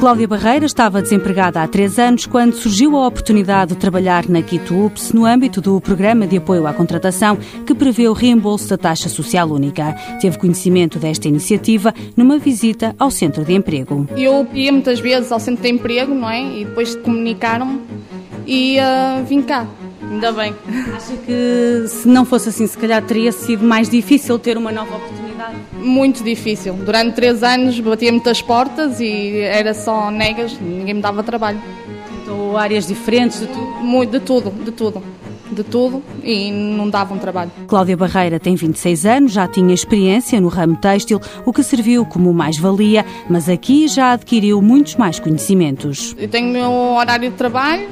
Cláudia Barreira estava desempregada há três anos quando surgiu a oportunidade de trabalhar na QuitoUps no âmbito do Programa de Apoio à Contratação que prevê o reembolso da taxa social única. Teve conhecimento desta iniciativa numa visita ao Centro de Emprego. Eu ia muitas vezes ao Centro de Emprego, não é? E depois comunicaram-me e uh, vim cá. Ainda bem. Acha que se não fosse assim, se calhar teria sido mais difícil ter uma nova oportunidade? Muito difícil. Durante três anos batia muitas portas e era só negas, ninguém me dava trabalho. Então, áreas diferentes de tudo? Muito, de tudo, de tudo de tudo e não davam trabalho. Cláudia Barreira tem 26 anos, já tinha experiência no ramo têxtil, o que serviu como mais-valia, mas aqui já adquiriu muitos mais conhecimentos. Eu tenho o meu horário de trabalho,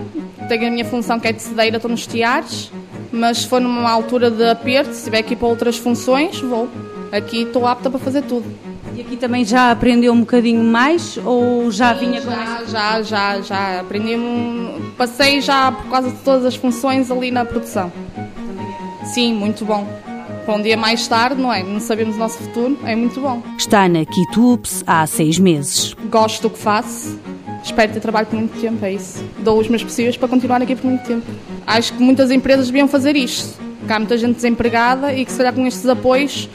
tenho a minha função que é de cedeira, estou nos tiares, mas se for numa altura de aperto, se tiver aqui para outras funções, vou. Aqui estou apta para fazer tudo. E aqui também já aprendeu um bocadinho mais ou já Sim, vinha com já, já, já, já. Aprendi, passei já por causa de todas as funções ali na produção. Sim, muito bom. Para um dia mais tarde, não é? Não sabemos o nosso futuro, é muito bom. Está na Kitups há seis meses. Gosto do que faço, espero ter trabalho por muito tempo, é isso. Dou os meus possíveis para continuar aqui por muito tempo. Acho que muitas empresas deviam fazer isto. Que há muita gente desempregada e que se calhar com estes apoios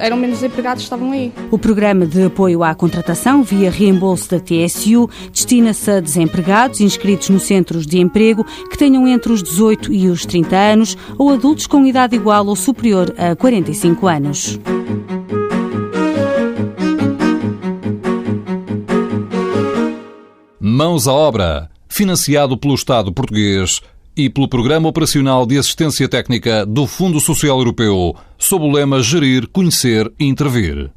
eram menos empregados que estavam aí. O programa de apoio à contratação via reembolso da TSU destina-se a desempregados inscritos nos centros de emprego que tenham entre os 18 e os 30 anos ou adultos com idade igual ou superior a 45 anos. Mãos à obra, financiado pelo Estado português e pelo Programa Operacional de Assistência Técnica do Fundo Social Europeu, sob o lema Gerir, Conhecer e Intervir.